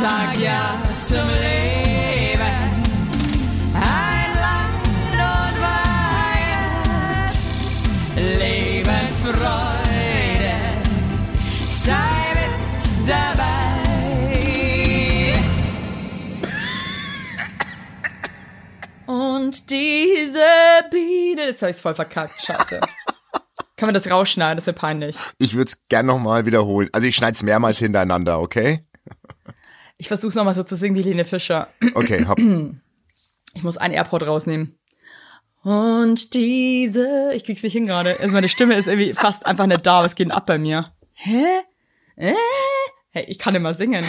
sag ja zum Leben. Ein Land und Weihend, Lebensfreude, sei mit dabei. Und diese Biene, jetzt habe ich es voll verkackt, scheiße. Kann man das rausschneiden? Das wäre peinlich. Ich würde es gern nochmal wiederholen. Also ich schneide es mehrmals hintereinander, okay? Ich versuche es nochmal so zu singen wie Lene Fischer. Okay, hopp. Ich muss einen Airport rausnehmen. Und diese, ich krieg's nicht hin gerade. Also meine Stimme ist irgendwie fast einfach nicht da. Was geht denn ab bei mir? Hä? Äh? Hey, ich kann immer singen.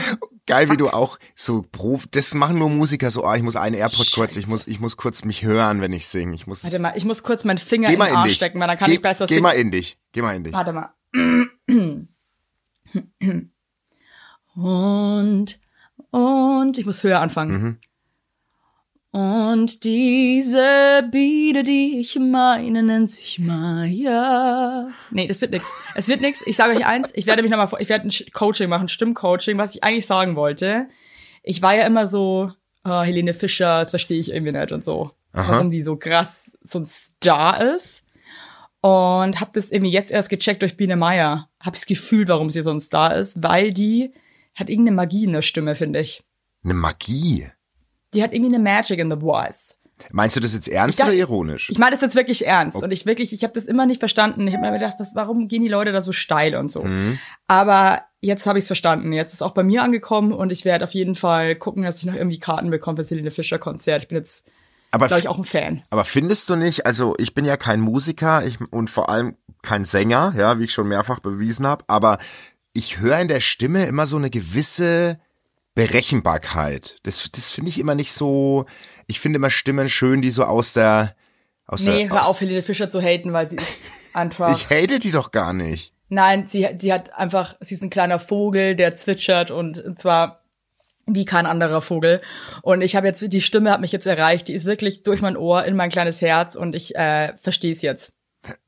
Geil, wie du auch so Prof, das machen nur Musiker so, ah, ich muss einen Airpod kurz, ich muss, ich muss kurz mich hören, wenn ich singe. Ich muss. Warte mal, ich muss kurz meinen Finger geh in den in Arsch dich. stecken, weil dann kann geh, ich besser Geh singen. mal in dich. Geh mal in dich. Warte mal. Und, und, ich muss höher anfangen. Mhm. Und diese Biene, die ich meine, nennt sich Maya. Nee, das wird nix. Es wird nix. Ich sage euch eins, ich werde mich nochmal, ich werde ein Coaching machen, Stimmcoaching, was ich eigentlich sagen wollte. Ich war ja immer so, ah, Helene Fischer, das verstehe ich irgendwie nicht und so. Warum die so krass so ein Star ist. Und habe das irgendwie jetzt erst gecheckt durch Biene Meier. Hab's gefühlt, warum sie so ein Star ist, weil die hat irgendeine Magie in der Stimme, finde ich. Eine Magie. Die hat irgendwie eine Magic in the voice. Meinst du das jetzt ernst Ich dacht- oder ironisch? Ich meine das jetzt wirklich ernst und ich wirklich, ich habe das immer nicht verstanden. Ich habe mir gedacht, was, warum gehen die Leute da so steil und so? Mhm. Aber jetzt habe ich es verstanden. Jetzt ist auch bei mir angekommen und ich werde auf jeden Fall gucken, dass ich noch irgendwie Karten bekomme für Helene Fischer Konzert. Ich bin jetzt, aber, glaube ich, auch ein Fan. aber findest du nicht, also ich bin ja kein Musiker ich, und vor allem kein Sänger, ja, wie ich schon mehrfach bewiesen habe, aber ich höre in der Stimme immer so eine gewisse Berechenbarkeit. Das, das finde ich immer nicht so, ich finde immer Stimmen schön, die so aus der, aus Nee, der, hör aus, auf, Helene Fischer zu haten, weil sie ist einfach. ich hate die doch gar nicht. Nein, sie, die hat einfach, sie ist ein kleiner Vogel, der zwitschert und zwar wie kein anderer Vogel. Und ich habe jetzt, die Stimme hat mich jetzt erreicht, die ist wirklich durch mein Ohr in mein kleines Herz und ich äh, verstehe es jetzt.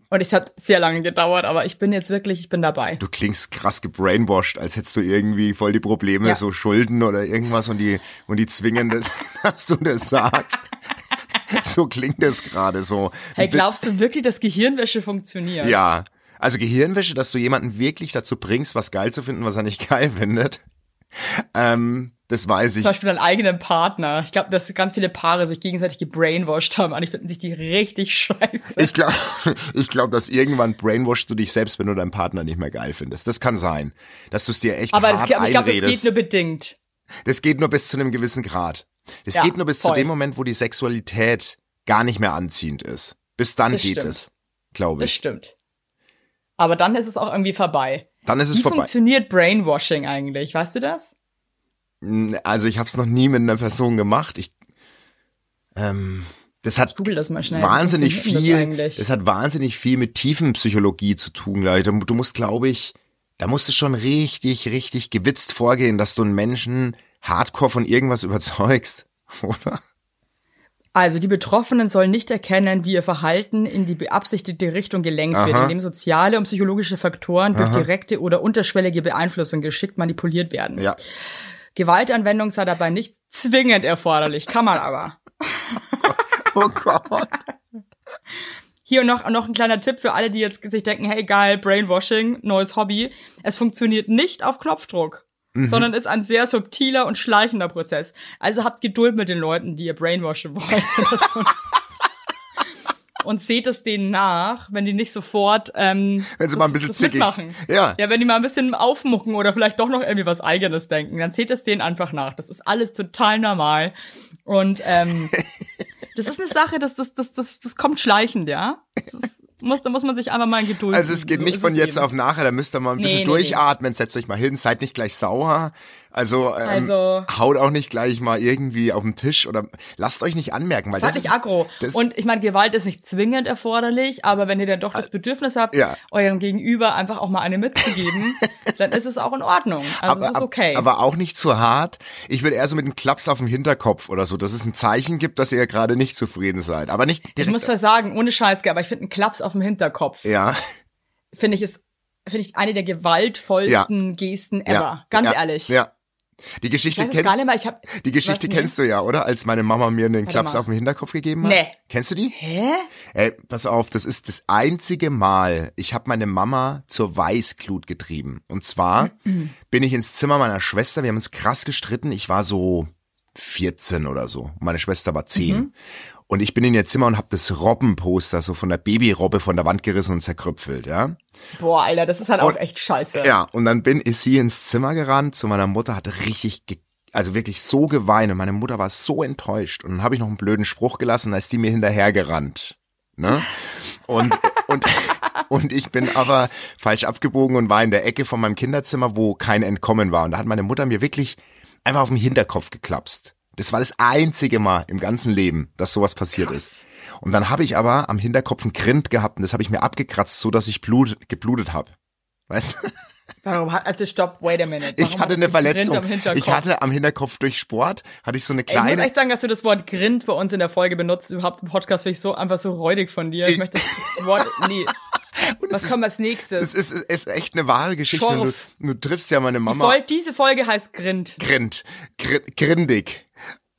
Und es hat sehr lange gedauert, aber ich bin jetzt wirklich, ich bin dabei. Du klingst krass gebrainwashed, als hättest du irgendwie voll die Probleme, Ja. so Schulden oder irgendwas und die, und die zwingen das, dass du das sagst. so klingt das gerade so. Hey, glaubst du wirklich, dass Gehirnwäsche funktioniert? Ja. Also Gehirnwäsche, dass du jemanden wirklich dazu bringst, was geil zu finden, was er nicht geil findet. Ähm, das weiß ich. Zum Beispiel deinen eigenen Partner. Ich glaube, dass ganz viele Paare sich gegenseitig gebrainwashed haben. Eigentlich finden sich die richtig scheiße. Ich glaube, ich glaub, dass irgendwann brainwashst du dich selbst, wenn du deinen Partner nicht mehr geil findest. Das kann sein. Dass du es dir echt aber das, hart aber ich glaube, das geht nur bedingt. Das geht nur bis zu einem gewissen Grad. Das Ja, geht nur bis voll. zu dem Moment, wo die Sexualität gar nicht mehr anziehend ist. Bis dann Das geht stimmt. es, glaube Das ich. stimmt. Aber dann ist es auch irgendwie vorbei. Dann ist es Wie vorbei. funktioniert Brainwashing eigentlich? Weißt du das? Also ich habe es noch nie mit einer Person gemacht. Ich, ähm, das hat Google das mal schnell. Wie wahnsinnig funktioniert viel. Das? Das hat wahnsinnig viel mit Tiefenpsychologie zu tun, Leute. Du musst, glaube ich, da musst du schon richtig, richtig gewitzt vorgehen, dass du einen Menschen hardcore von irgendwas überzeugst, oder? Also die Betroffenen sollen nicht erkennen, wie ihr Verhalten in die beabsichtigte Richtung gelenkt wird, Aha. indem soziale und psychologische Faktoren durch direkte oder unterschwellige Beeinflussung geschickt manipuliert werden. Ja. Gewaltanwendung sei dabei nicht zwingend erforderlich, kann man aber. Oh Gott. Hier noch, noch ein kleiner Tipp für alle, die jetzt sich denken, hey geil, Brainwashing, neues Hobby. Es funktioniert nicht auf Knopfdruck, sondern ist ein sehr subtiler und schleichender Prozess. Also habt Geduld mit den Leuten, die ihr brainwashen wollt. und seht es denen nach, wenn die nicht sofort ähm, Wenn sie das- mal ein bisschen das zickig. mitmachen. Ja. Ja, wenn die mal ein bisschen aufmucken oder vielleicht doch noch irgendwie was Eigenes denken, dann seht es denen einfach nach. Das ist alles total normal. Und ähm, das ist eine Sache, das, das, das, das, das kommt schleichend, ja. Muss, da muss man sich einfach mal in Geduld Also es geht. So nicht von jetzt eben. auf nachher, da müsst ihr mal ein Nee, bisschen nee, durchatmen, setzt euch mal hin, seid nicht gleich sauer. Also, ähm, Also- haut auch nicht gleich mal irgendwie auf den Tisch oder lasst euch nicht anmerken, weil das nicht ist, aggro. das- Und ich meine, Gewalt ist nicht zwingend erforderlich, aber wenn ihr dann doch das Bedürfnis habt, Ja. eurem Gegenüber einfach auch mal eine mitzugeben, dann ist es auch in Ordnung. Also es ist okay. aber auch nicht zu hart. Ich würde eher so mit einem Klaps auf dem Hinterkopf oder so, dass es ein Zeichen gibt, dass ihr gerade nicht zufrieden seid. Aber nicht ich direkt. muss zwar sagen, ohne Scheiß, aber ich finde einen Klaps auf dem Hinterkopf, ja, finde ich ist, finde ich eine der gewaltvollsten Gesten ever. ja, Ganz ja, ehrlich. Ja, Die Geschichte kennst hab, Die Geschichte kennst du ja, oder? Als meine Mama mir einen Klaps auf den Hinterkopf gegeben hat. Nee. Kennst du die? Hä? Ey, pass auf, das ist das einzige Mal, ich habe meine Mama zur Weißglut getrieben. Und zwar bin ich ins Zimmer meiner Schwester, wir haben uns krass gestritten, ich war so 14 oder so, meine Schwester war 10. Und ich bin in ihr Zimmer und habe das Robbenposter so von der Babyrobbe von der Wand gerissen und zerkrüpfelt, ja? Boah, Alter, das ist halt auch Und- echt scheiße. Ja, und dann bin ich sie ins Zimmer gerannt zu meiner Mutter, hatte richtig, ge also wirklich so geweint und meine Mutter war so enttäuscht. Und dann habe ich noch einen blöden Spruch gelassen, da ist die mir hinterhergerannt. Ne? Und, und, und ich bin aber falsch abgebogen und war in der Ecke von meinem Kinderzimmer, wo kein Entkommen war. Und da hat meine Mutter mir wirklich einfach auf den Hinterkopf geklapst. Das war das einzige Mal im ganzen Leben, dass sowas passiert ist. Und dann habe ich aber am Hinterkopf einen Grind gehabt und das habe ich mir abgekratzt, so dass ich Blut, geblutet habe. Weißt du? Warum hat, also stopp, wait a minute. Warum Ich hatte eine Verletzung. Ich hatte am Hinterkopf durch Sport, hatte ich so eine Ey, ich muss kleine. echt sagen, dass du das Wort Grind bei uns in der Folge benutzt. Überhaupt im Podcast finde ich so einfach so räudig von dir. Ich, Ich- möchte das Wort, nee. Was ist- kommt als nächstes? Es ist, ist echt eine wahre Geschichte. Und Du, du triffst ja meine Die Mama. Fol diese Folge heißt Grind. Grind, gr grindig.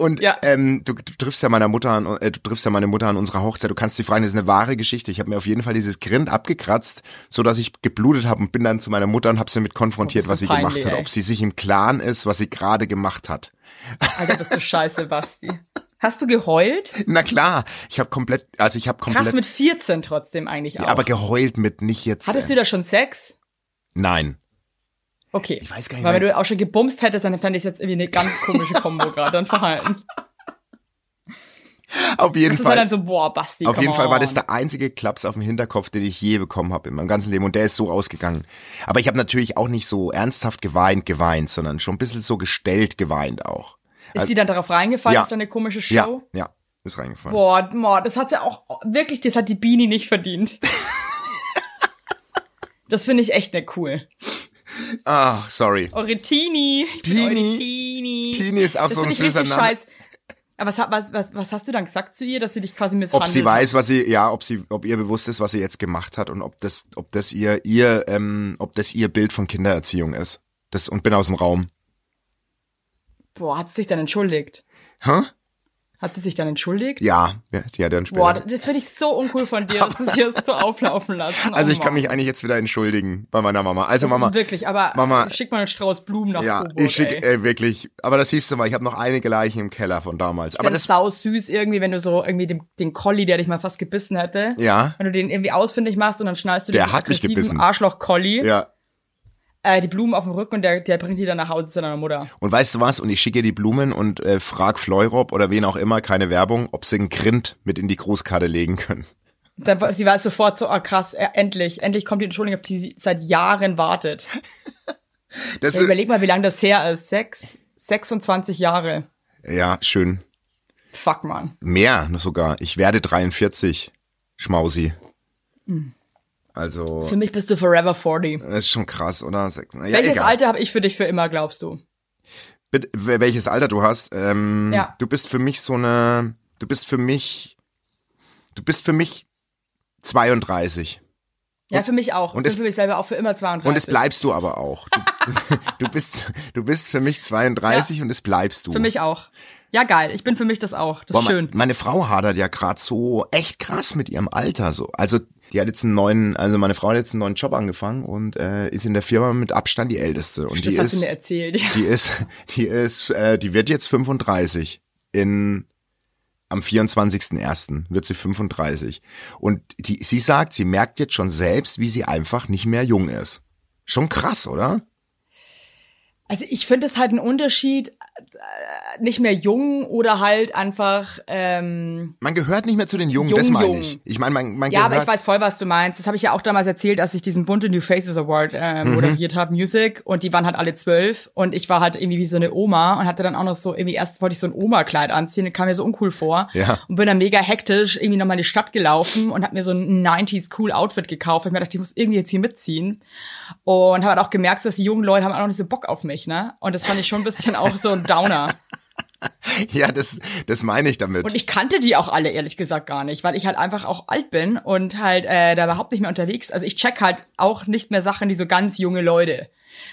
Und Ja. ähm, du, du triffst ja meiner Mutter an, äh, du triffst ja meine Mutter an unserer Hochzeit. Du kannst dich fragen, das ist eine wahre Geschichte. Ich habe mir auf jeden Fall dieses Grind abgekratzt, so dass ich geblutet habe und bin dann zu meiner Mutter und habe sie mit konfrontiert, Oh, was sie du gemacht peinlich, hat, ey. ob sie sich im Klaren ist, was sie gerade gemacht hat. Alter, bist du scheiße, Basti. Hast du geheult? Na klar, ich habe komplett, also ich habe komplett, Krass mit 14 trotzdem eigentlich auch. aber geheult mit nicht jetzt. Hattest äh, du da schon Sex? Nein. Okay. Ich weiß gar nicht, Weil wenn du auch schon gebumst hättest, dann fände ich jetzt irgendwie eine ganz komische Kombo gerade dann verhalten. Auf jeden Das ist halt Fall. dann so, boah, Basti, Auf jeden Fall war das on. der einzige Klaps auf dem Hinterkopf, den ich je bekommen habe in meinem ganzen Leben und der ist so ausgegangen. Aber ich habe natürlich auch nicht so ernsthaft geweint, geweint, sondern schon ein bisschen so gestellt geweint auch. Ist die dann darauf reingefallen, Ja. auf deine komische Show? Ja, ja, ist reingefallen. Boah, boah, das hat ja auch, wirklich, das hat die Beanie nicht verdient. das finde ich echt nicht cool. Ah, sorry. Eure Tini. Ich bin Tini. Tini. Ist auch das so ein süßer richtig Name. scheiß. Aber was, was, was, was hast du dann gesagt zu ihr, dass sie dich quasi misshandelt Ob sie weiß, was sie, ja, ob sie, ob ihr bewusst ist, was sie jetzt gemacht hat und ob das, ob das ihr, ihr, ähm, ob das ihr Bild von Kindererziehung ist. Das und bin aus dem Raum. Boah, hat sie sich dann entschuldigt? Hä? Hat sie sich dann entschuldigt? Ja, ja die hat dann Boah, später. das finde ich so uncool von dir, dass du es hier so auflaufen lassen. Also Oh ich kann Mann. mich eigentlich jetzt wieder entschuldigen bei meiner Mama. Also Das Mama, Wirklich, aber Mama- schick mal einen Strauß Blumen nach ja, Coburg, ich schicke ey. äh, wirklich. Aber das siehst du mal, ich habe noch einige Leichen im Keller von damals. Aber Aber das sau süß irgendwie, wenn du so irgendwie den, den Collie, der dich mal fast gebissen hätte, ja, wenn du den irgendwie ausfindig machst und dann schnallst du Der diesen hat mich aggressiven. Arschloch-Collie, ja. Äh, die Blumen auf dem Rücken und der, der bringt die dann nach Hause zu deiner Mutter. Und weißt du was? Und ich schicke ihr die Blumen und äh, frag Fleurop oder wen auch immer, keine Werbung, ob sie einen Grind mit in die Großkarte legen können. Dann, war- sie weiß sofort so, ah krass, äh, endlich, endlich kommt die Entschuldigung, auf die sie seit Jahren wartet. Das Ja, überleg mal, wie lange das her ist. Sechs, 26 Jahre. ja, schön. Fuck, man. Mehr noch sogar. Ich werde 43, Schmausi. Also, Für mich bist du forever 40. das ist schon krass, oder? Ja, Welches egal. Alter habe ich für dich für immer, glaubst du? Bitte, wel- welches Alter du hast? Ähm, Ja. Du bist für mich so eine, du bist für mich, du bist für mich 32. Ja, für mich auch. und es- ich bin für mich selber auch für immer 32. Und es bleibst du aber auch. Du, du bist, du bist für mich 32 und es bleibst du. Für mich auch. Ja, geil. Ich bin für mich das auch. Das Boah, ist schön. Meine Frau hadert ja gerade so echt krass mit ihrem Alter so. Also die hat jetzt einen neuen, also meine Frau hat jetzt einen neuen Job angefangen und äh, ist in der Firma mit Abstand die älteste und Das die ist mir erzählt. die ist die ist äh, die wird jetzt 35 in am 24.01. wird sie 35 und die sie sagt, sie merkt jetzt schon selbst, wie sie einfach nicht mehr jung ist. Schon krass, oder? Also ich finde es halt ein Unterschied, nicht mehr jung oder halt einfach, ähm, Man gehört nicht mehr zu den Jungen, Jung, das meine ich. Ich meine, man, man ja, aber ich weiß voll, was du meinst. Das habe ich ja auch damals erzählt, als ich diesen bunte New Faces Award äh, moderiert habe, Music. Und die waren halt alle zwölf. Und ich war halt irgendwie wie so eine Oma und hatte dann auch noch so, irgendwie erst wollte ich so ein Oma-Kleid anziehen, kam mir so uncool vor. Ja. Und bin dann mega hektisch irgendwie nochmal in die Stadt gelaufen und habe mir so ein 90s cool Outfit gekauft. Ich mir dachte, ich muss irgendwie jetzt hier mitziehen. Und habe halt auch gemerkt, dass die jungen Leute haben auch noch nicht so Bock auf mich, ne? Und das fand ich schon ein bisschen auch so ein Downer. Ja, das, das meine ich damit. Und ich kannte die auch alle ehrlich gesagt gar nicht, weil ich halt einfach auch alt bin und halt äh, da überhaupt nicht mehr unterwegs. Also ich check halt auch nicht mehr Sachen, die so ganz junge Leute.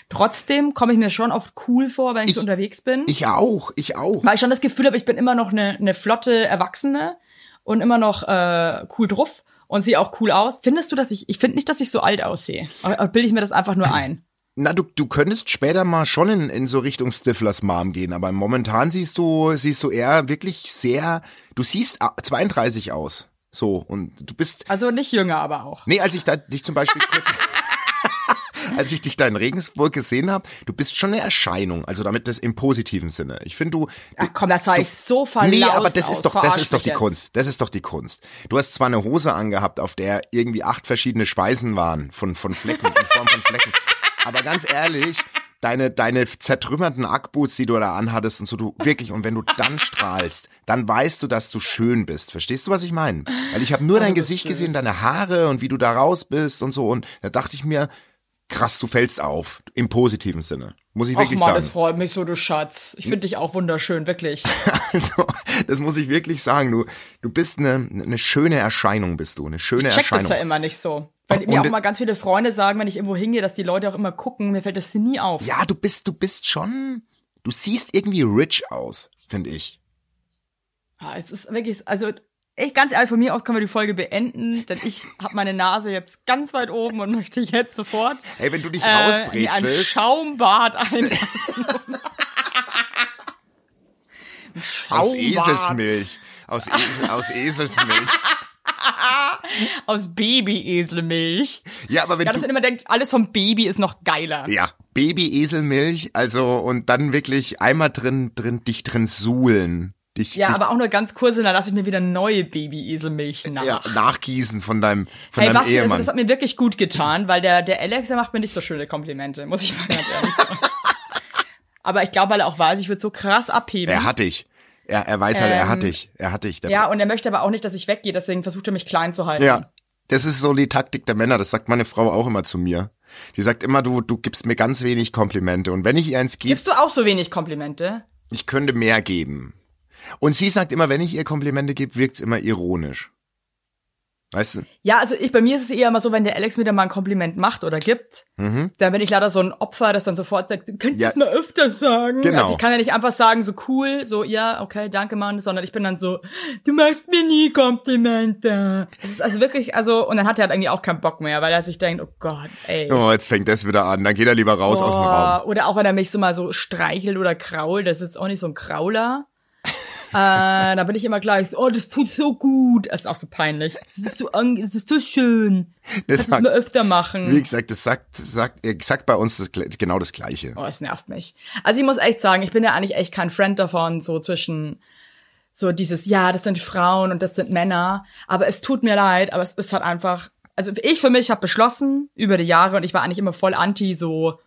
Trotzdem komme ich mir schon oft cool vor, wenn ich, Ich- so unterwegs bin. ich auch, ich auch. weil ich schon das Gefühl habe, ich bin immer noch eine, eine flotte Erwachsene und immer noch äh, cool drauf und sehe auch cool aus. Findest du, dass ich, ich finde nicht, dass ich so alt aussehe. Bilde ich mir das einfach nur ein. Na, du, du könntest später mal schon in, in so Richtung Stiflers Mom gehen, aber momentan siehst du, siehst du eher wirklich sehr, du siehst ah, 32 aus. So, und du bist, Also nicht jünger, aber auch. nee, als ich da, dich zum Beispiel kurz, als ich dich da in Regensburg gesehen habe, du bist schon eine Erscheinung, also damit das im positiven Sinne. Ich finde, du, Ach komm, das sah ich so verlaust Nee, aber das aus. ist doch, das ist doch die jetzt. Kunst. Das ist doch die Kunst. Du hast zwar eine Hose angehabt, auf der irgendwie acht verschiedene Speisen waren von, von Flecken, in Form von Flecken. Aber ganz ehrlich, deine, deine zertrümmerten Ackboots, die du da anhattest und so, du wirklich, und wenn du dann strahlst, dann weißt du, dass du schön bist. Verstehst du, was ich meine? Weil ich habe nur dein du bist Gesicht süß. gesehen, deine Haare und wie du da raus bist und so. Und da dachte ich mir, krass, du fällst auf. Im positiven Sinne. Muss ich Ach wirklich man, sagen. das freut mich so, du Schatz. Ich finde dich auch wunderschön, wirklich. Also, das muss ich wirklich sagen. Du, du bist eine, eine schöne Erscheinung, bist du. Eine schöne Ich check das Erscheinung. zwar immer nicht so. Weil Und- mir auch mal ganz viele Freunde sagen, wenn ich irgendwo hingehe, dass die Leute auch immer gucken, mir fällt das nie auf. Ja, du bist, du bist schon, du siehst irgendwie rich aus, finde ich. Ja, es ist wirklich, also ich ganz ehrlich, von mir aus können wir die Folge beenden, denn ich habe meine Nase jetzt ganz weit oben und möchte jetzt sofort Ey, wenn du dich äh, in ein rausbrezelst, Schaumbad einlassen. Ein aus Schaumbad. Eselsmilch, aus, Esel, aus Eselsmilch. Aus Babyeselmilch. Ja, aber wenn Ja, dass du, man immer denkt, alles vom Baby ist noch geiler. ja, Baby-Eselmilch, also, und dann wirklich einmal drin, drin, dich drin suhlen. Dich, Ja, dich, aber auch nur ganz kurz, und dann lasse ich mir wieder neue Babyeselmilch nach. ja, nachgießen von deinem, von Hey, deinem Basti, also Ehemann. das hat mir wirklich gut getan, weil der, der Alex, der macht mir nicht so schöne Komplimente, muss ich mal ganz ehrlich sagen. Aber ich glaube, weil er auch weiß, ich würde so krass abheben. er hat dich. Er, er weiß halt, er Ähm, hat dich. Er hat dich. Ja, und er möchte aber auch nicht, dass ich weggehe, deswegen versucht er mich klein zu halten. Ja, das ist so die Taktik der Männer. Das sagt meine Frau auch immer zu mir. Die sagt immer, du, du gibst mir ganz wenig Komplimente. Und wenn ich ihr eins gebe, Gibst du auch so wenig Komplimente? ich könnte mehr geben. Und sie sagt immer, wenn ich ihr Komplimente gebe, wirkt's immer ironisch. Weißt du? Ja, also ich, bei mir ist es eher immer so, wenn der Alex mir dann mal ein Kompliment macht oder gibt, dann bin ich leider so ein Opfer, das dann sofort sagt, du könntest Mhm. Ja. es mal öfter sagen. Genau. Also ich kann ja nicht einfach sagen, so cool, so, ja, okay, danke, Mann, sondern ich bin dann so, du machst mir nie Komplimente. Das ist also wirklich, also, und dann hat er halt irgendwie auch keinen Bock mehr, weil er sich denkt, oh Gott, ey. Oh, jetzt fängt das wieder an. Dann geht er lieber raus aus dem Raum. Oder auch wenn er mich so mal so streichelt oder krault, das ist jetzt auch nicht so ein Krauler. Äh, da bin ich immer gleich, so, oh, das tut so gut. Das ist auch so peinlich. Das ist so, das ist so schön. Das müssen wir öfter Wie machen. gesagt, das sagt, sagt, er sagt bei uns das, genau das Gleiche. Oh, es nervt mich. Also ich muss echt sagen, ich bin ja eigentlich echt kein Friend davon, so zwischen so dieses, ja, das sind Frauen und das sind Männer. Aber es tut mir leid, aber es ist halt einfach, also ich für mich habe beschlossen über die Jahre und ich war eigentlich immer voll anti so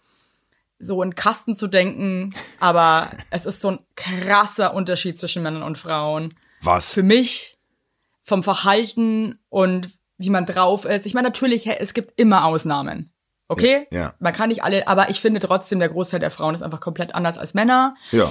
so in Kasten zu denken, aber es ist so ein krasser Unterschied zwischen Männern und Frauen. Was? Für mich vom Verhalten und wie man drauf ist. Ich meine natürlich, es gibt immer Ausnahmen. Okay? Ja. Man kann nicht alle, aber ich finde trotzdem, der Großteil der Frauen ist einfach komplett anders als Männer. Ja.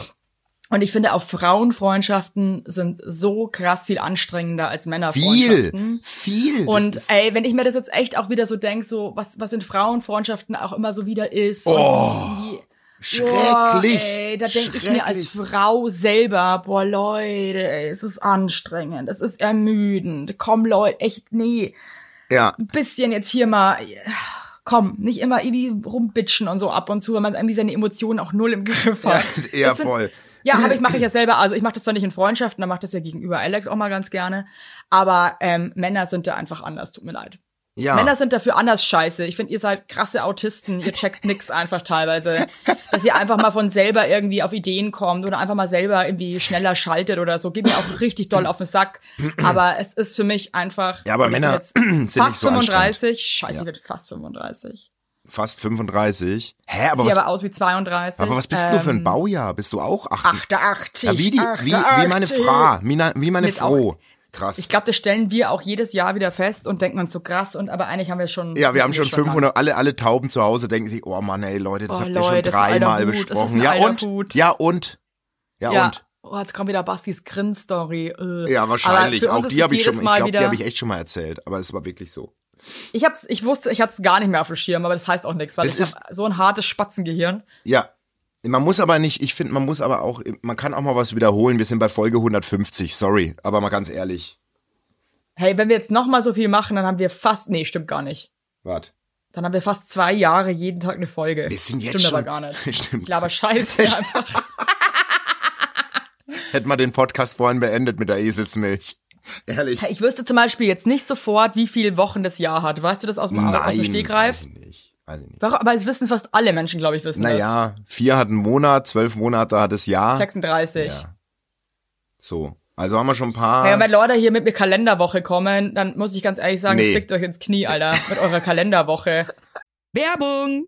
Und ich finde auch Frauenfreundschaften sind so krass viel anstrengender als Viel, Männerfreundschaften. viel. Das Und ey, wenn ich mir das jetzt echt auch wieder so denk, so was was in Frauenfreundschaften auch immer so wieder ist. Oh, schrecklich. Boah, ey, da denke ich mir als. Frau selber, boah Leute, ey, es ist anstrengend, es ist ermüdend. Komm Leute, echt nee, Ja, ein bisschen jetzt hier mal komm, nicht immer irgendwie rumbitchen und so ab und zu, wenn man irgendwie seine Emotionen auch null im Griff hat. eher Das sind- voll. Ja, aber ich mache ich ja selber, also ich mache das zwar nicht in Freundschaften, da macht das ja gegenüber Alex auch mal ganz gerne, aber ähm, Männer sind da einfach anders, tut mir leid. Ja. Männer sind dafür anders scheiße. Ich finde, ihr seid krasse Autisten. Ihr checkt nix einfach teilweise. Dass ihr einfach mal von selber irgendwie auf Ideen kommt oder einfach mal selber irgendwie schneller schaltet oder so. Geht mir auch richtig doll auf den Sack. Aber es ist für mich einfach. Ja, aber Männer sind nicht fast so 35. Scheiße, Ja. ich werde fast 35. Fast 35. Hä, aber Sieht was, aber aus wie 32. aber was bist du für ein Ähm, Baujahr? Bist du auch 8? 88. Ja, wie, die, wie, wie meine 88. Frau, wie, wie meine Mit auch- Frau. Krass. Ich glaube, das stellen wir auch jedes Jahr wieder fest und denken uns so krass und aber eigentlich haben wir schon. ja, wir haben schon lange. 500, alle, alle Tauben zu Hause denken sich, oh Mann, ey, Leute, das Oh, habt ihr Leute, schon ein alter dreimal besprochen. Ja und? Ja und? Ja, Ja. und? Oh, jetzt kommt wieder Bastis Grin-Story. Äh. Ja, wahrscheinlich. Auch die habe ich schon, ich glaube, die habe ich echt schon mal erzählt, aber es war wirklich so. Ich hab's, ich wusste, ich hatte es gar nicht mehr auf dem Schirm, aber das heißt auch nichts, weil Das ich ist- habe so ein hartes Spatzengehirn. Ja. Man muss aber nicht, ich finde, man muss aber auch, man kann auch mal was wiederholen. Wir sind bei Folge 150, sorry, aber mal ganz ehrlich. Hey, wenn wir jetzt noch mal so viel machen, dann haben wir fast, nee, stimmt gar nicht. Warte. Dann haben wir fast zwei Jahre jeden Tag eine Folge. Wir sind jetzt Stimmt schon, aber gar nicht. Stimmt. Ich laber Scheiße einfach. Hätten wir den Podcast vorhin beendet mit der Eselsmilch. Ehrlich. Ich wüsste zum Beispiel jetzt nicht sofort, wie viele Wochen das Jahr hat. Weißt du das aus dem, aus dem Stegreif? weiß ich nicht. Weiß ich nicht. Warum- Aber es wissen fast alle Menschen, glaube ich, wissen Naja, vier hat einen Monat, zwölf Monate hat das Jahr. das. 36. Ja. So. Also haben wir schon ein paar. Und wenn Leute hier mit mir Kalenderwoche kommen, dann muss ich ganz ehrlich sagen, Nee. fickt euch ins Knie, Alter, mit eurer Kalenderwoche. Werbung!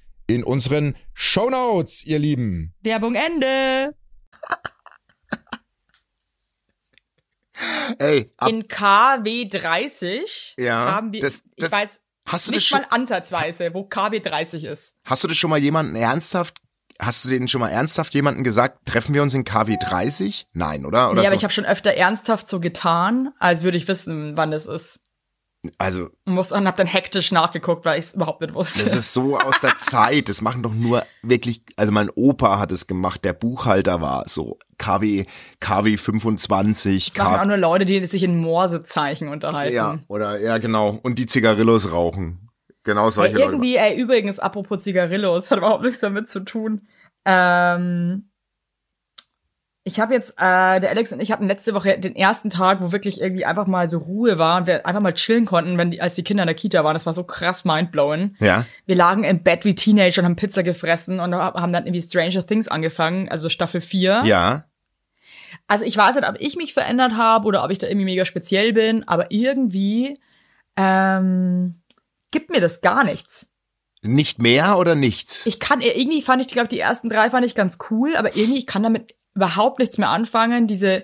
in unseren Shownotes, ihr Lieben. Werbung Ende. Ey, In KW 30 Ja, haben wir, das- ich das- weiß hast du das nicht schon, mal ansatzweise, wo KW 30 ist. hast du das schon mal jemanden ernsthaft, hast du denen schon mal ernsthaft jemanden gesagt, treffen wir uns in KW 30? Nein, oder? oder nee, aber so? ich habe schon öfter ernsthaft so getan, als würde ich wissen, wann es ist. Also, Und, muss, und hab dann hektisch nachgeguckt, weil ich es überhaupt nicht wusste. das ist so aus der Zeit. Das machen doch nur wirklich, also mein Opa hat es gemacht, der Buchhalter war so KW, KW 25, Das machen auch nur Leute, die sich in Morsezeichen unterhalten. ja, oder, ja, genau. Und die Zigarillos rauchen. Genau Ja, solche Leute. irgendwie, ey, übrigens, apropos Zigarillos, hat überhaupt nichts damit zu tun. Ähm, ich habe jetzt, äh, der Alex und ich hatten letzte Woche den ersten Tag, wo wirklich irgendwie einfach mal so Ruhe war und wir einfach mal chillen konnten, wenn die, als die Kinder in der Kita waren. Das war so krass mindblowing. Ja. Wir lagen im Bett wie Teenager und haben Pizza gefressen und haben dann irgendwie Stranger Things angefangen, also Staffel 4. Ja. Also ich weiß nicht, ob ich mich verändert habe oder ob ich da irgendwie mega speziell bin, aber irgendwie ähm, gibt mir das gar nichts. Nicht mehr oder nichts? Ich kann irgendwie fand ich, glaube die ersten drei fand ich ganz cool, aber irgendwie ich kann damit überhaupt nichts mehr anfangen. Diese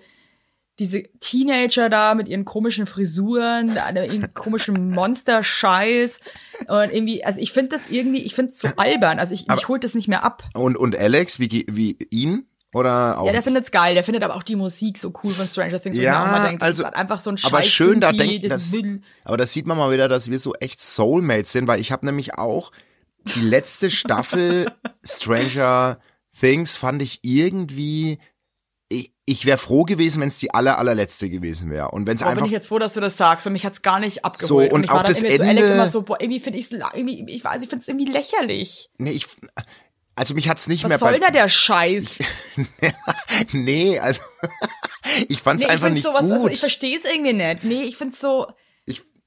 diese Teenager da mit ihren komischen Frisuren, ihren komischen Monster-Scheiß und irgendwie, also ich finde das irgendwie, ich finde es so albern. Also ich, mich holt das nicht mehr ab. Und, und Alex, wie, wie ihn? Oder auch? Ja, der findet's geil. Der findet aber auch die Musik so cool von Stranger Things. wo Ja, ich mir auch mal denke, das also- ist einfach so ein Scheiß. aber schön, da denkt das Müll. aber das sieht man mal wieder, dass wir so echt Soulmates sind, weil ich habe nämlich auch die letzte Staffel Stranger Things fand ich irgendwie ich, ich wäre froh gewesen, wenn es die aller allerletzte gewesen wäre und wenn es Aber bin einfach ich jetzt froh, dass du das sagst. Und mich hat's gar nicht abgeholt. So, und ich war auch dann das irgendwie zu Alex Ende- immer so, boah, irgendwie finde ich's, la- irgendwie, ich weiß, ich find's irgendwie lächerlich. nee, ich also mich hat's nicht Was mehr soll bei da der Scheiß? nee, also ich fand's Nee, ich einfach find's nicht sowas, gut. also ich verstehe es irgendwie nicht. Nee, ich find's so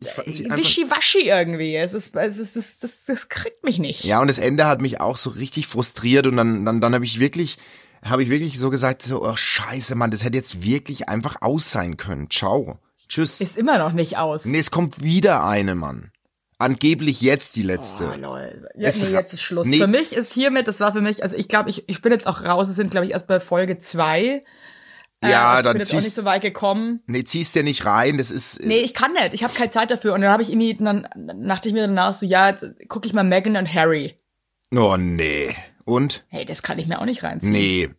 wischiwaschi irgendwie. Es ist, es ist, das, das, das kriegt mich nicht. Ja, und das Ende hat mich auch so richtig frustriert und dann, dann, dann habe ich wirklich, habe ich wirklich so gesagt, so, oh, scheiße, Mann, das hätte jetzt wirklich einfach aus sein können. Ciao. Tschüss. Ist immer noch nicht aus. nee, es kommt wieder eine, Mann. Angeblich jetzt die letzte. Oh, lol. Ja, Es nee, jetzt ist Schluss. nee. Für mich ist hiermit, das war für mich, also ich glaube, ich, ich bin jetzt auch raus, es sind, glaube ich, erst bei Folge zwei. Ja, also dann ich bin jetzt auch nicht ziehst- so weit gekommen. Nee, ziehst dir nicht rein, das ist. äh, Nee, ich kann nicht. Ich habe keine Zeit dafür. Und dann habe ich irgendwie, dann dachte ich mir danach so, ja, gucke ich mal Meghan und Harry. Oh, nee. Und? Hey, das kann ich mir auch nicht reinziehen. Nee.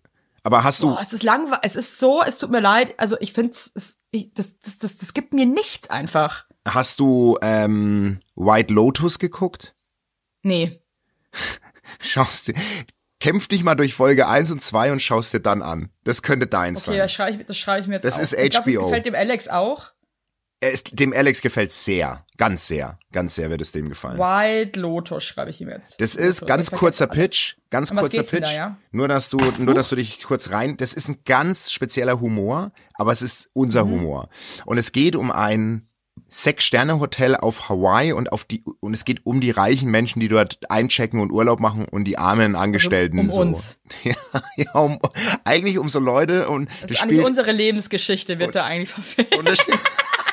Aber hast du. Oh, es ist langweilig. Es ist so, es tut mir leid. Also ich finde, das, das, das, das gibt mir nichts einfach. Hast du ähm, White Lotus geguckt? Nee. Schaust dir. Kämpf dich mal durch Folge 1 und 2 und schaust dir dann an. Das könnte deins Okay, sein. das schreibe ich, das schreibe ich mir jetzt Das auf. ist Ich glaub, HBO. das gefällt dem Alex auch. Er ist, dem Alex gefällt sehr. Ganz sehr. Ganz sehr wird es dem gefallen. Wild Lotus schreibe ich ihm jetzt. Das ist Lotus. ganz Das kurzer. Pitch, ganz kurzer Pitch. da, ja? Nur dass du, nur dass du dich kurz rein. Das ist ein ganz spezieller Humor, aber es ist unser Mhm. Humor. Und es geht um ein Sechs-Sterne-Hotel auf Hawaii und auf die und es geht um die reichen Menschen, die dort einchecken und Urlaub machen und die armen Angestellten. um so. uns. Ja, ja um, eigentlich um so Leute und Das ist eigentlich unsere Lebensgeschichte, wird da eigentlich verfilmt. und, es,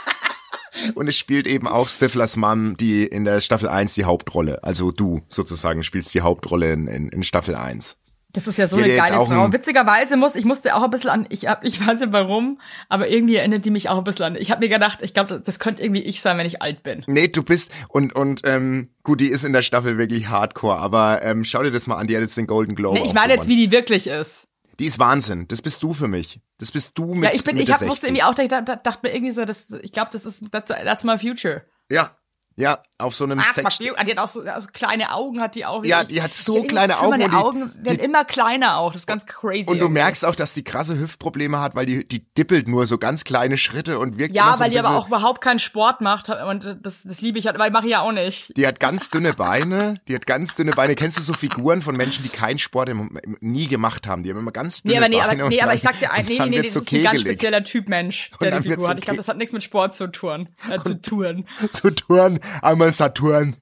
und es spielt eben auch Stiflers Mom, die in der Staffel 1 die Hauptrolle. Also du sozusagen spielst die Hauptrolle in, in, in Staffel 1. Das ist ja so Die eine geile Frau. ein- Witzigerweise muss, ich musste auch ein bisschen an, ich hab, ich weiß nicht warum, aber irgendwie erinnert die mich auch ein bisschen an. Ich habe mir gedacht, ich glaube, das könnte irgendwie ich sein, wenn ich alt bin. Nee, du bist und und ähm, gut, die ist in der Staffel wirklich Hardcore, aber ähm, schau dir das mal an, die hat jetzt den Golden Globe. Nee, ich meine jetzt, wie die wirklich ist. die ist Wahnsinn. Das bist du für mich. Das bist du mit Ja, ich bin, ich Mitte hab, wusste 60. irgendwie auch, ich dachte, dachte mir irgendwie so, das, ich glaube, das ist, that's, that's my future. Ja, ja, auf so einem Ah, Sex. die hat auch so also kleine Augen, hat die auch. Ja, die hat so kleine Augen Meine und die- Augen werden immer kleiner auch. Das ist ganz crazy. Und du irgendwie. merkst auch, dass die krasse Hüftprobleme hat, weil die die dippelt nur so ganz kleine Schritte und wirkt Ja, so weil die aber auch überhaupt keinen Sport macht und das, das liebe ich halt, weil mache ich ja auch nicht. Die hat ganz dünne Beine, die hat ganz dünne Beine. Kennst du so Figuren von Menschen, die keinen Sport im, im, nie gemacht haben? Die haben immer ganz dünne Nee, aber nee, Beine. aber, nee, aber ich sag dir, ein- nee, nee, nee, das so ist ein ganz spezieller Typ Mensch, der die Figur hat. Ich glaube, das hat nichts mit Sport zu tun. Äh, zu tun. Zu Turn, einmal Saturn.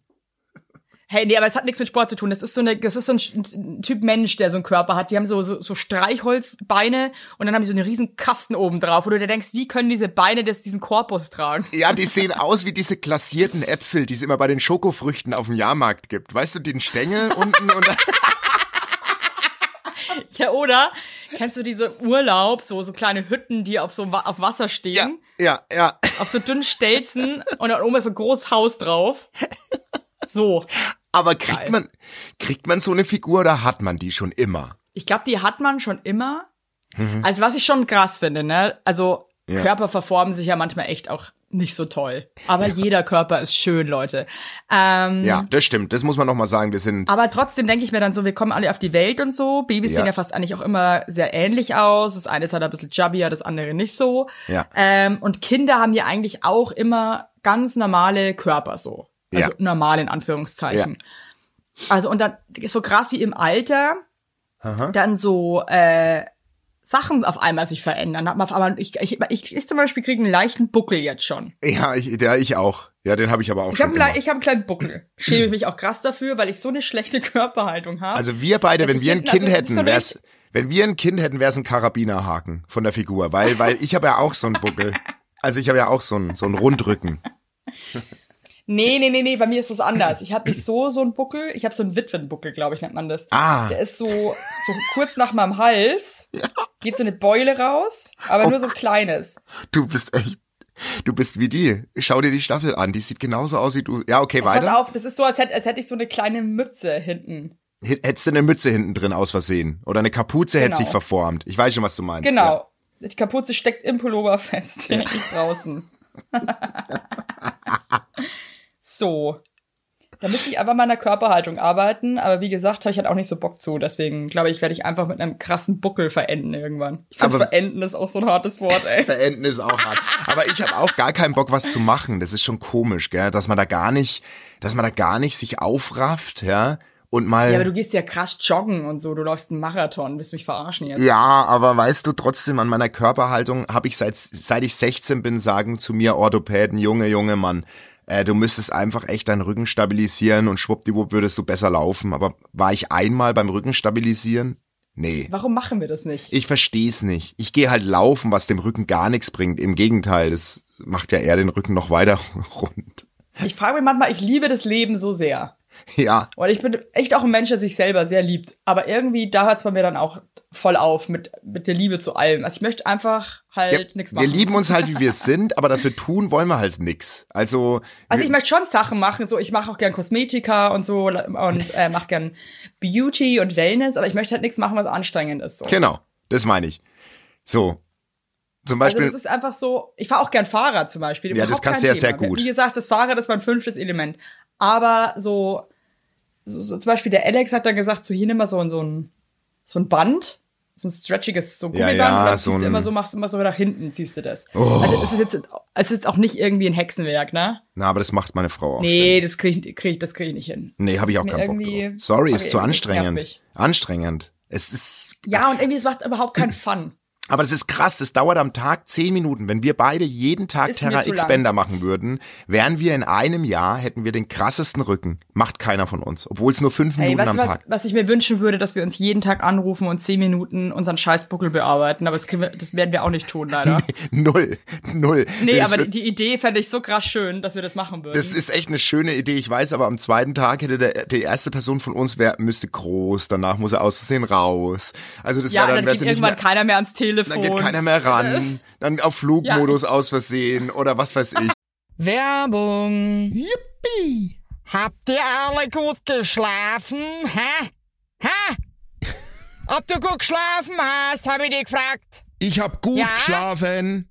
Hey, nee, aber es hat nichts mit Sport zu tun. Das ist so eine, das ist so ein, Typ Mensch, der so einen Körper hat. Die haben so, so, so Streichholzbeine und dann haben die so einen riesen Kasten oben drauf, wo du dir denkst, wie können diese Beine das, diesen Korpus tragen? Ja, die sehen aus wie diese glasierten Äpfel, die es immer bei den Schokofrüchten auf dem Jahrmarkt gibt. Weißt du, den Stängel unten und dann, Ja, oder? Kennst du diese Urlaub, so, so kleine Hütten, die auf so auf Wasser stehen? ja, ja, ja. Auf so dünnen Stelzen und dann oben ist so ein großes Haus drauf. So. Aber kriegt Geil. man, kriegt man so eine Figur oder hat man die schon immer? Ich glaube, die hat man schon immer. Also was ich schon krass finde, ne? Also Ja. Körper verformen sich ja manchmal echt auch nicht so toll. Aber jeder Körper ist schön, Leute. Ähm, Ja, das stimmt. Das muss man noch mal sagen. Wir sind, Aber trotzdem denke ich mir dann so, wir kommen alle auf die Welt und so. Babys Ja. sehen ja fast eigentlich auch immer sehr ähnlich aus. Das eine ist halt ein bisschen chubbier, das andere nicht so. Ja. Ähm, und Kinder haben ja eigentlich auch immer ganz normale Körper so. Also Ja. normal in Anführungszeichen. Also und dann so krass wie im Alter dann so äh, Sachen auf einmal sich verändern. Einmal, ich, ich, ich, ich zum Beispiel kriege einen leichten Buckel jetzt schon. ja, ich, ja, ich auch. Ja, den habe ich aber auch Ich schon habe einen, ich hab einen kleinen Buckel. Schäme ich mich auch krass dafür, weil ich so eine schlechte Körperhaltung habe. Also wir beide, wenn wir ein Kind also hätten, wär's, wenn wir ein Kind hätten, wär's ein Karabinerhaken von der Figur, weil, weil ich habe ja auch so einen Buckel. Also ich habe ja auch so einen, so einen Rundrücken. Nee, nee, nee, nee, bei mir ist das anders. Ich habe nicht so so einen Buckel, ich habe so einen Witwenbuckel, glaube ich, nennt man das. Ah. Der ist so so kurz nach meinem Hals. Geht so eine Beule raus, aber Oh nur so ein kleines. Du bist echt, du bist wie die. Schau dir die Staffel an, die sieht genauso aus wie du. Ja, okay, Pass weiter. auf, das ist so, als hätte, als hätte ich so eine kleine Mütze hinten. Hättest du eine Mütze hinten drin aus Versehen. Oder eine Kapuze hätte Genau. sich verformt. Ich weiß schon, was du meinst. Genau. Die Kapuze steckt im Pullover fest, ja. nicht draußen. so. Da müsste ich einfach der Körperhaltung arbeiten, aber wie gesagt, habe ich halt auch nicht so Bock zu. Deswegen glaube ich, werde ich einfach mit einem krassen Buckel verenden irgendwann. Ich finde, verenden ist auch so ein hartes Wort, ey. Verenden ist auch hart. Aber ich habe auch gar keinen Bock, was zu machen. Das ist schon komisch, gell? Dass man da gar nicht, dass man da gar nicht sich aufrafft, ja? Und mal. Ja, aber du gehst ja krass joggen und so. Du läufst einen Marathon. Willst mich verarschen jetzt? Ja, aber weißt du, trotzdem an meiner Körperhaltung habe ich seit, seit ich 16 bin, sagen zu mir Orthopäden, Junge, Junge Mann, äh, du müsstest einfach echt deinen Rücken stabilisieren und schwuppdiwupp würdest du besser laufen. Aber war ich einmal beim Rücken stabilisieren? Nee. Warum machen wir das nicht? Ich versteh's nicht. Ich gehe halt laufen, was dem Rücken gar nichts bringt. Im Gegenteil, das macht ja eher den Rücken noch weiter rund. Ich frage mich manchmal, ich liebe das Leben so sehr. Ja. Und ich bin echt auch ein Mensch, der sich selber sehr liebt. Aber irgendwie, da hört es bei mir dann auch voll auf mit, mit der Liebe zu allem. Also ich möchte einfach halt ja nichts machen. Wir lieben uns halt, wie wir sind, aber dafür tun wollen wir halt nix. Also, Also ich möchte schon Sachen machen, so ich mache auch gern Kosmetika und so und äh, mache gern Beauty und Wellness, aber ich möchte halt nichts machen, was anstrengend ist. So. genau, das meine ich. So. Zum Also Beispiel, das ist einfach so, ich fahre auch gern Fahrrad zum Beispiel. Ja, das kannst du ja sehr gut. Wie gesagt, das Fahrrad ist mein fünftes Element. Aber so, so, so zum Beispiel der Alex hat dann gesagt, so hier nimm mal so ein, so ein, so ein Band, so ein stretchiges, so Ja, Gummiband, ja, und dann so ziehst du immer so, machst immer so nach hinten, ziehst du das. Oh. Also es ist jetzt, es ist jetzt auch nicht irgendwie ein Hexenwerk, ne? na, aber das macht meine Frau auch. Nee, das krieg ich, krieg ich, das krieg ich nicht hin. Nee, habe ich auch keinen Bock drauf. Sorry, ist zu anstrengend. Anstrengend. Es ist, Ja, und irgendwie, es macht überhaupt keinen Fun. Aber das ist krass, das dauert am Tag zehn Minuten. Wenn wir beide jeden Tag Ist Terra X lang. Bänder machen würden, wären wir in einem Jahr, hätten wir den krassesten Rücken. Macht keiner von uns. Obwohl es nur fünf Minuten weißt am was, Tag. was ich mir wünschen würde, dass wir uns jeden Tag anrufen und zehn Minuten unseren Scheißbuckel bearbeiten, aber das, wir, das werden wir auch nicht tun, leider. Null. Null. Nee, das aber wird- die, Idee fände ich so krass schön, dass wir das machen würden. Das ist echt eine schöne Idee, ich weiß, aber am zweiten Tag hätte der, die erste Person von uns wär, müsste groß, danach muss er aus Versehen raus. Also das ja, wäre dann, dann, wär's geht irgendwann mehr, keiner mehr ans Telefon. Dann geht keiner mehr ran, dann auf Flugmodus aus Versehen oder was weiß ich. Werbung. Yippie! Habt ihr alle gut geschlafen? Hä? Hä? Ob du gut geschlafen hast, habe ich dich gefragt. Ich hab gut Ja? geschlafen.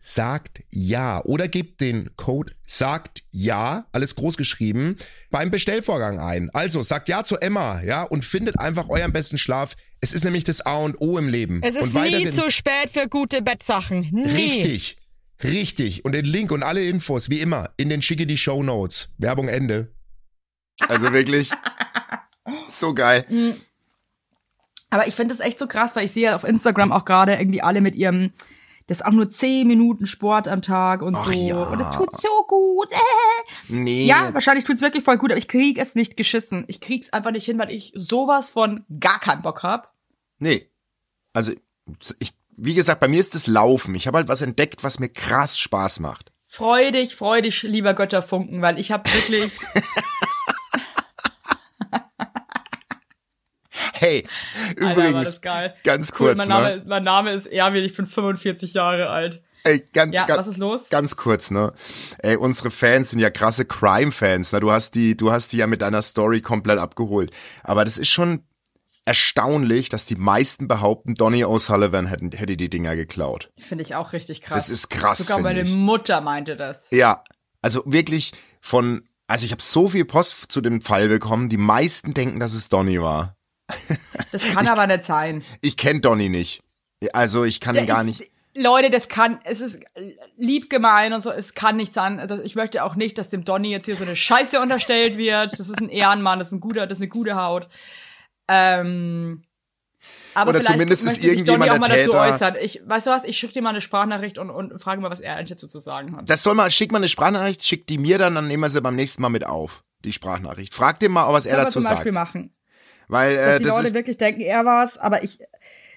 sagt ja oder gebt den Code sagt ja, alles groß geschrieben, beim Bestellvorgang ein. Also sagt ja zu Emma, ja, und findet einfach euren besten Schlaf. Es ist nämlich das A und O im Leben. Es ist und nie zu spät für gute Bettsachen. Nie. Richtig. Richtig. Und den Link und alle Infos, wie immer, in den schicke die Show Notes. Werbung Ende. Also wirklich, so geil. Aber ich finde das echt so krass, weil ich sehe auf Instagram auch gerade irgendwie alle mit ihrem, das ist auch nur 10 Minuten Sport am Tag und Ach so. ja. Und es tut so gut. Äh. Nee. Ja, wahrscheinlich tut's wirklich voll gut, aber ich krieg es nicht geschissen. Ich krieg's einfach nicht hin, weil ich sowas von gar keinen Bock hab. Nee. Also, ich, wie gesagt, bei mir ist das Laufen. Ich habe halt was entdeckt, was mir krass Spaß macht. Freu dich, freu dich, lieber Götterfunken, weil ich hab wirklich, Alter, war übrigens, geil. ganz Cool, kurz, mein, ne? Name, mein Name ist Erwin, ich bin 45 Jahre alt. Ey, ganz, Ja, ganz, was ist los? Ganz kurz, ne? Ey, unsere Fans sind ja krasse Crime-Fans, ne? Du hast die, du hast die ja mit deiner Story komplett abgeholt. Aber das ist schon erstaunlich, dass die meisten behaupten, Donny O'Sullivan hätten, hätte die Dinger geklaut. Finde ich auch richtig krass. Das ist krass, Sogar meine ich. Mutter meinte das. Ja, also wirklich von, also ich habe so viel Post zu dem Fall bekommen, die meisten denken, dass es Donny war. Das kann aber nicht sein. Ich kenne Donny nicht. Also ich kann ihn gar nicht. Leute, das kann, es ist lieb gemein und so, es kann nicht sein. Also ich möchte auch nicht, dass dem Donny jetzt hier so eine Scheiße unterstellt wird. Das ist ein Ehrenmann, das ist ein guter, das ist eine gute Haut. Ähm, aber Oder zumindest ist irgendjemand Donny auch mal der dazu Täter. äußern. Ich, weißt du was, ich schicke dir mal eine Sprachnachricht und, und frage mal, was er eigentlich dazu zu sagen hat. Das soll mal, schick mal eine Sprachnachricht, schick die mir dann, dann nehmen wir sie beim nächsten Mal mit auf. Die Sprachnachricht. Frag den mal, was er Können wir dazu zum sagt. Beispiel machen. Weil dass äh, die das Leute wirklich denken, er war's, aber ich,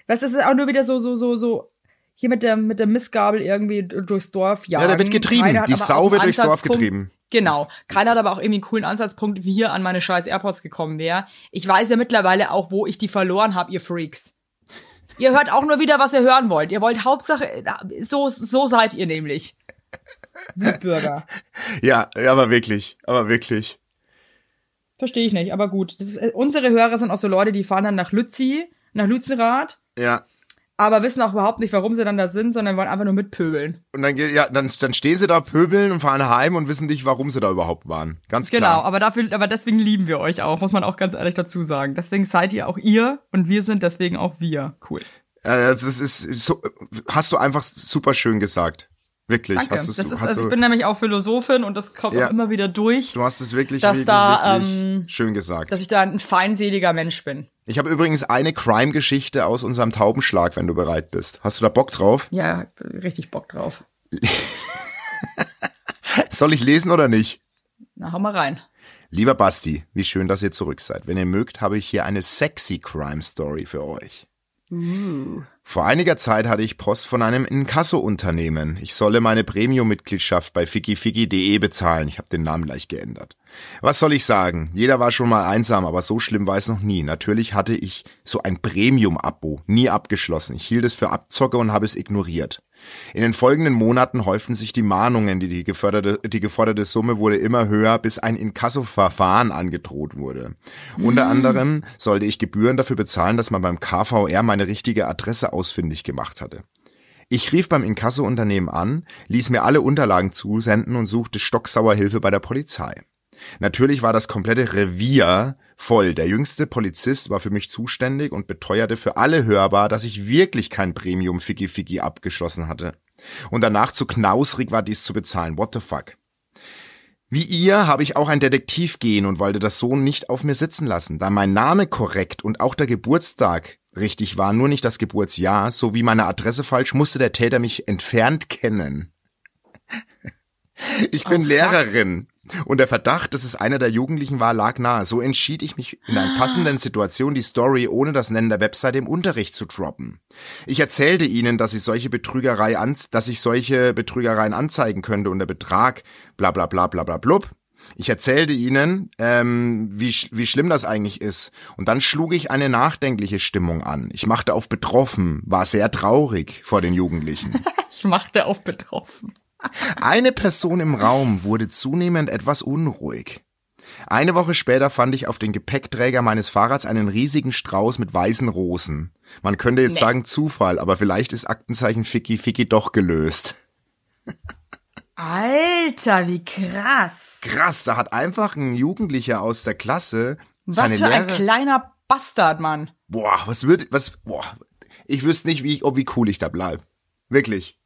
weißt du, das ist auch nur wieder so, so, so, so, hier mit der, mit der Missgabel irgendwie durchs Dorf jagen. ja, der wird getrieben. Die Sau wird durchs Dorf getrieben. Genau. Keiner hat aber auch irgendwie einen coolen Ansatzpunkt, wie ihr an meine scheiß AirPods gekommen wäre. Ich weiß ja mittlerweile auch, wo ich die verloren habe, ihr Freaks. Ihr hört auch nur wieder, was ihr hören wollt. Ihr wollt Hauptsache, so, so seid ihr nämlich. Wutbürger. Ja, ja, aber wirklich, aber wirklich. Verstehe ich nicht, aber gut. Das äh, unsere Hörer sind auch so Leute, die fahren dann nach Lützi, nach Lützenrad, Ja. aber wissen auch überhaupt nicht, warum sie dann da sind, sondern wollen einfach nur mitpöbeln. Und dann, ja, dann, dann stehen sie da, pöbeln und fahren heim und wissen nicht, warum sie da überhaupt waren. Ganz Genau, klar. aber dafür, aber deswegen lieben wir euch auch, muss man auch ganz ehrlich dazu sagen. Deswegen seid ihr auch ihr und wir sind deswegen auch wir. Cool. Äh, das ist so, hast du einfach super schön gesagt. Wirklich. Danke. Hast du, hast also ich bin nämlich auch Philosophin und das kommt Ja. auch immer wieder durch, du hast es wirklich, dass wirklich, da, wirklich ähm, schön gesagt. dass ich da ein feinseliger Mensch bin. Ich habe übrigens eine Crime-Geschichte aus unserem Taubenschlag, wenn du bereit bist. Hast du da Bock drauf? Ja, richtig Bock drauf. Soll ich lesen oder nicht? Na, hau mal rein. Lieber Basti, wie schön, dass ihr zurück seid. Wenn ihr mögt, habe ich hier eine sexy Crime Story für euch. Vor einiger Zeit hatte ich Post von einem Inkasso-Unternehmen. Ich solle meine Premium-Mitgliedschaft bei fikifiki.de bezahlen. Ich habe den Namen gleich geändert. Was soll ich sagen? Jeder war schon mal einsam, aber so schlimm war es noch nie. Natürlich hatte ich so ein Premium-Abo nie abgeschlossen. Ich hielt es für Abzocke und habe es ignoriert. In den folgenden Monaten häuften sich die Mahnungen, die, die, geförderte, die geforderte Summe wurde immer höher, bis ein Inkasso-Verfahren angedroht wurde. Unter anderem sollte ich Gebühren dafür bezahlen, dass man beim KVR meine richtige Adresse ausfindig gemacht hatte. Ich rief beim Inkasso-Unternehmen an, ließ mir alle Unterlagen zusenden und suchte stocksauer Hilfe bei der Polizei. Natürlich war das komplette Revier voll. Der jüngste Polizist war für mich zuständig und beteuerte für alle hörbar, dass ich wirklich kein Premium Figi Figi abgeschlossen hatte. Und danach zu knausrig war dies zu bezahlen. What the fuck? Wie ihr habe ich auch ein Detektiv gehen und wollte das so nicht auf mir sitzen lassen. Da mein Name korrekt und auch der Geburtstag richtig war, nur nicht das Geburtsjahr, sowie meine Adresse falsch, musste der Täter mich entfernt kennen. Ich bin Oh. Lehrerin. Und der Verdacht, dass es einer der Jugendlichen war, lag nahe. So entschied ich mich in einer passenden Situation, die Story ohne das Nennen der Webseite im Unterricht zu droppen. Ich erzählte ihnen, dass ich solche Betrügerei an, dass ich solche Betrügereien anzeigen könnte und der Betrag bla bla bla bla bla blub. Ich erzählte ihnen, ähm, wie, wie schlimm das eigentlich ist. Und dann schlug ich eine nachdenkliche Stimmung an. Ich machte auf betroffen, war sehr traurig vor den Jugendlichen. Ich machte auf betroffen. Eine Person im Raum wurde zunehmend etwas unruhig. Eine Woche später fand ich auf den Gepäckträger meines Fahrrads einen riesigen Strauß mit weißen Rosen. Man könnte jetzt Nee. sagen Zufall, aber vielleicht ist Aktenzeichen Ficky Ficky doch gelöst. Alter, wie krass. Krass, da hat einfach ein Jugendlicher aus der Klasse Was seine für ein Lehrer. kleiner Bastard, Mann. Boah, was würde, was, boah, ich wüsste nicht, wie, ob wie cool ich da bleib. Wirklich.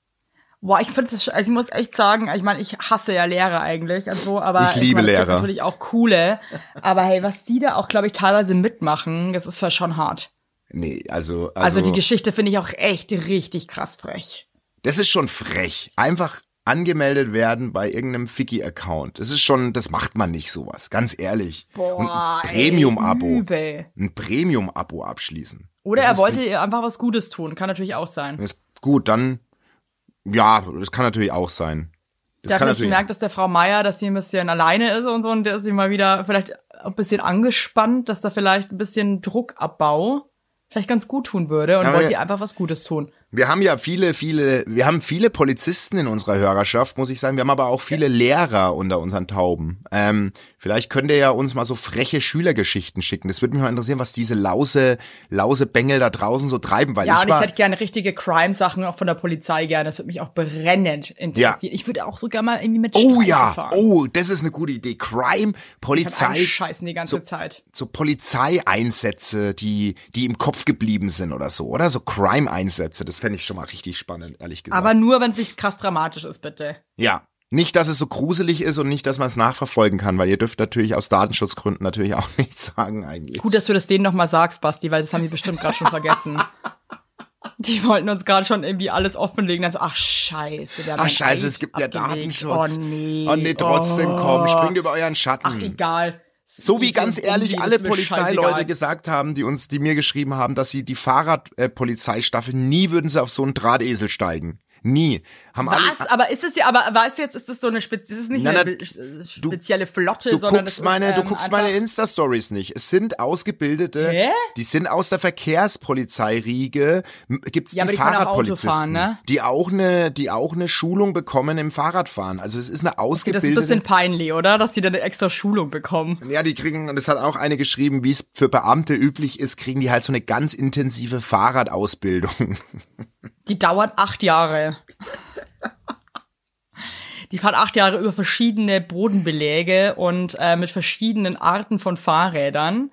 Boah, ich finde das, also ich muss echt sagen, ich meine, ich hasse ja Lehrer eigentlich und so, aber Ich liebe es gibt Lehrer. natürlich auch coole. Aber hey, was die da auch, glaube ich, teilweise mitmachen, das ist schon hart. Nee, also, also, Also, die Geschichte finde ich auch echt richtig krass frech. Das ist schon frech. Einfach angemeldet werden bei irgendeinem Ficky-Account. Das ist schon, das macht man nicht sowas. Ganz ehrlich. Und ein ey, Premium-Abo. übel. Ein Premium-Abo abschließen. Oder Das er wollte ihr einfach was Gutes tun, kann natürlich auch sein. Ist gut, dann, ja, das kann natürlich auch sein. Das Der hat kann natürlich. gemerkt, dass der Frau Meier, dass die ein bisschen alleine ist und so und der ist sie mal wieder vielleicht ein bisschen angespannt, dass da vielleicht ein bisschen Druckabbau vielleicht ganz gut tun würde und Aber wollte ja- ihr einfach was Gutes tun. Wir haben ja viele, viele, wir haben viele Polizisten in unserer Hörerschaft, muss ich sagen. Wir haben aber auch viele Lehrer unter unseren Tauben. Ähm, vielleicht könnt ihr ja uns mal so freche Schülergeschichten schicken. Das würde mich mal interessieren, was diese lause, lause Bengel da draußen so treiben, weil Ja, ich und ich hätte gerne richtige Crime-Sachen auch von der Polizei gerne. Das würde mich auch brennend interessieren. Ich würde auch sogar mal irgendwie mit Oh Streifen ja, fahren. oh, das ist eine gute Idee. Crime, Polizei, Scheißen die ganze so, Zeit. so Polizeieinsätze, die, die im Kopf geblieben sind oder so, oder? So Crime-Einsätze, das fände ich schon mal richtig spannend, ehrlich gesagt. Aber nur, wenn es nicht krass dramatisch ist, bitte. ja. Nicht, dass es so gruselig ist und nicht, dass man es nachverfolgen kann, weil ihr dürft natürlich aus Datenschutzgründen natürlich auch nichts sagen eigentlich. Gut, dass du das denen nochmal sagst, Basti, weil das haben die bestimmt gerade schon vergessen. Die wollten uns gerade schon irgendwie alles offenlegen. Dann so, ach scheiße. haben Ach scheiße, es gibt ja abgelegt. Datenschutz. Oh nee. Oh nee, trotzdem oh. komm, springt über euren Schatten. Ach egal. So wie ganz ehrlich alle Polizeileute gesagt haben, die uns, die mir geschrieben haben, dass sie die Fahrradpolizeistaffel nie würden sie auf so einen Drahtesel steigen. Nie. Haben alle, Was? Aber ist es ja, aber weißt du jetzt, ist das so eine Spez ist es nicht Na, na, eine äh, spezielle Flotte, Du sondern guckst meine, ist, du ähm, guckst einfach- meine Insta-Stories nicht. Es sind ausgebildete, Hä? die sind aus der Verkehrspolizeiriege. Gibt's Ja, die die können auch Fahrradpolizisten, fahren, ne? die auch eine, die auch eine Schulung bekommen im Fahrradfahren. Also es ist eine Okay, das ist ein ausgebildete. bisschen peinlich, oder? Dass die dann eine extra Schulung bekommen. ja, die kriegen, und das hat auch eine geschrieben, wie es für Beamte üblich ist, kriegen die halt so eine ganz intensive Fahrradausbildung. Die dauert acht Jahre. Die fahren acht Jahre über verschiedene Bodenbeläge und äh, mit verschiedenen Arten von Fahrrädern.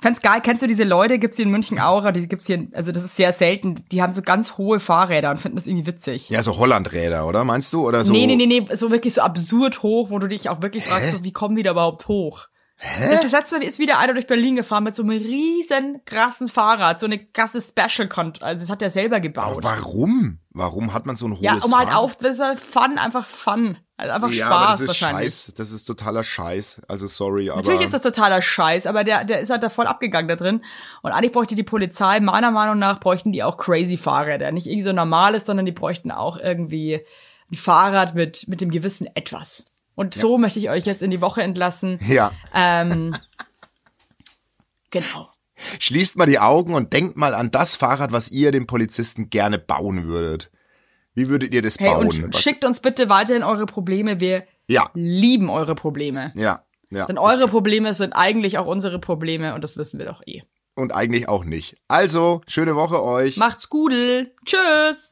Fand's geil. Kennst du diese Leute? Gibt's hier in München Aura? Die gibt's hier, also das ist sehr selten. Die haben so ganz hohe Fahrräder und finden das irgendwie witzig. Ja, so Hollandräder, oder meinst du? Oder so? Nee, nee, nee, nee, so wirklich so absurd hoch, wo du dich auch wirklich fragst, so, wie kommen die da überhaupt hoch? Hä? Das letzte Mal ist wieder einer durch Berlin gefahren mit so einem riesen krassen Fahrrad, so eine krasse Special Con also das hat er selber gebaut. Warum? Warum hat man so ein hohes Ja, um halt Fahrrad? auf, das ist halt Fun, einfach Fun. Also einfach ja, Spaß aber das ist wahrscheinlich. Scheiß. Das ist totaler Scheiß. Also sorry, aber Natürlich ist das totaler Scheiß, aber der, der ist halt da voll abgegangen da drin. Und eigentlich bräuchte die Polizei, meiner Meinung nach, bräuchten die auch crazy Fahrräder. Nicht irgendwie so normales, sondern die bräuchten auch irgendwie ein Fahrrad mit, mit dem gewissen Etwas. Und so möchte ich euch jetzt in die Woche entlassen. ja. Ähm, genau. Schließt mal die Augen und denkt mal an das Fahrrad, was ihr dem Polizisten gerne bauen würdet. Wie würdet ihr das Hey, bauen? und Was- schickt uns bitte weiterhin eure Probleme. Wir Ja. lieben eure Probleme. ja, ja. Denn eure Probleme sind eigentlich auch unsere Probleme und das wissen wir doch eh. Und eigentlich auch nicht. Also, schöne Woche euch. Macht's gut. Tschüss.